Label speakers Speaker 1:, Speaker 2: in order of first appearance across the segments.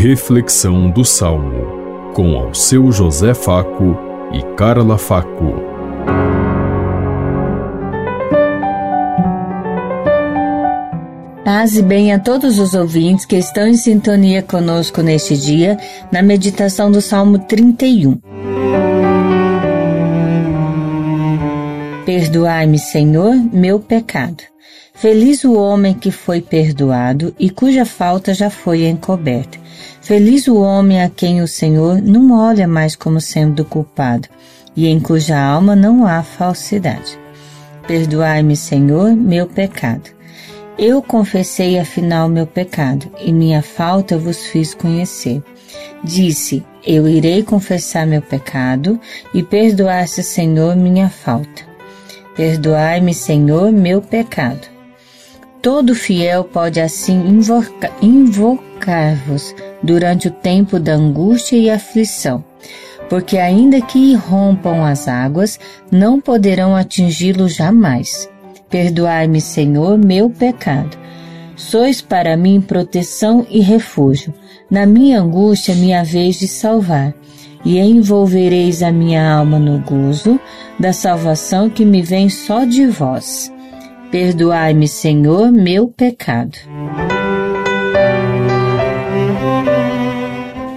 Speaker 1: Reflexão do Salmo, com ao seu José Faco e Carla Faco.
Speaker 2: Paz e bem a todos os ouvintes que estão em sintonia conosco neste dia, na meditação do Salmo 31. Perdoai-me, Senhor, meu pecado. Feliz o homem que foi perdoado e cuja falta já foi encoberta. Feliz o homem a quem o Senhor não olha mais como sendo culpado e em cuja alma não há falsidade. Perdoai-me, Senhor, meu pecado. Eu confessei afinal meu pecado e minha falta vos fiz conhecer. Disse: Eu irei confessar meu pecado e perdoar-se, Senhor, minha falta. Perdoai-me, Senhor, meu pecado. Todo fiel pode assim invocar-vos durante o tempo da angústia e aflição, porque ainda que rompam as águas, não poderão atingi-lo jamais. Perdoai-me, Senhor, meu pecado. Sois para mim proteção e refúgio. Na minha angústia me haveis de salvar e envolvereis a minha alma no gozo da salvação que me vem só de vós. Perdoai-me, Senhor, meu pecado.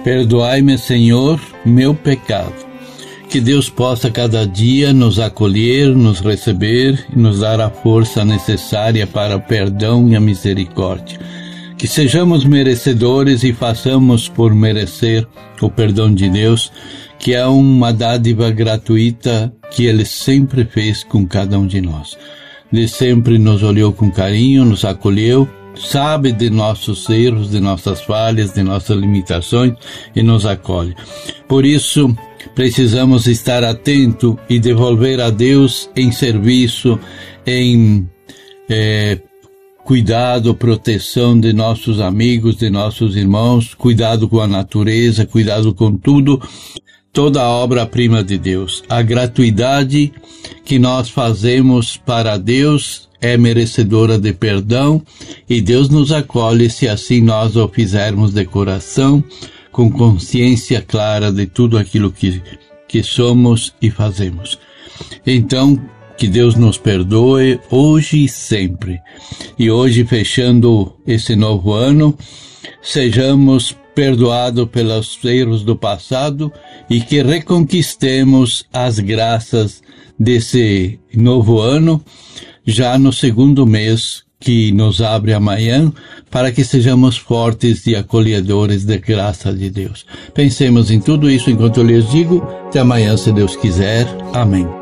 Speaker 3: Perdoai-me, Senhor, meu pecado. Que Deus possa cada dia nos acolher, nos receber e nos dar a força necessária para o perdão e a misericórdia que sejamos merecedores e façamos por merecer o perdão de Deus, que é uma dádiva gratuita que Ele sempre fez com cada um de nós. Ele sempre nos olhou com carinho, nos acolheu, sabe de nossos erros, de nossas falhas, de nossas limitações e nos acolhe. Por isso, precisamos estar atento e devolver a Deus em serviço, em é, cuidado, proteção de nossos amigos, de nossos irmãos, cuidado com a natureza, cuidado com tudo, toda a obra-prima de Deus. A gratuidade que nós fazemos para Deus é merecedora de perdão e Deus nos acolhe se assim nós o fizermos de coração, com consciência clara de tudo aquilo que, que somos e fazemos. Então, que Deus nos perdoe hoje e sempre. E hoje, fechando esse novo ano, sejamos perdoados pelos erros do passado e que reconquistemos as graças desse novo ano, já no segundo mês que nos abre amanhã, para que sejamos fortes e acolhedores da graça de Deus. Pensemos em tudo isso enquanto eu lhes digo. Até amanhã, se Deus quiser. Amém.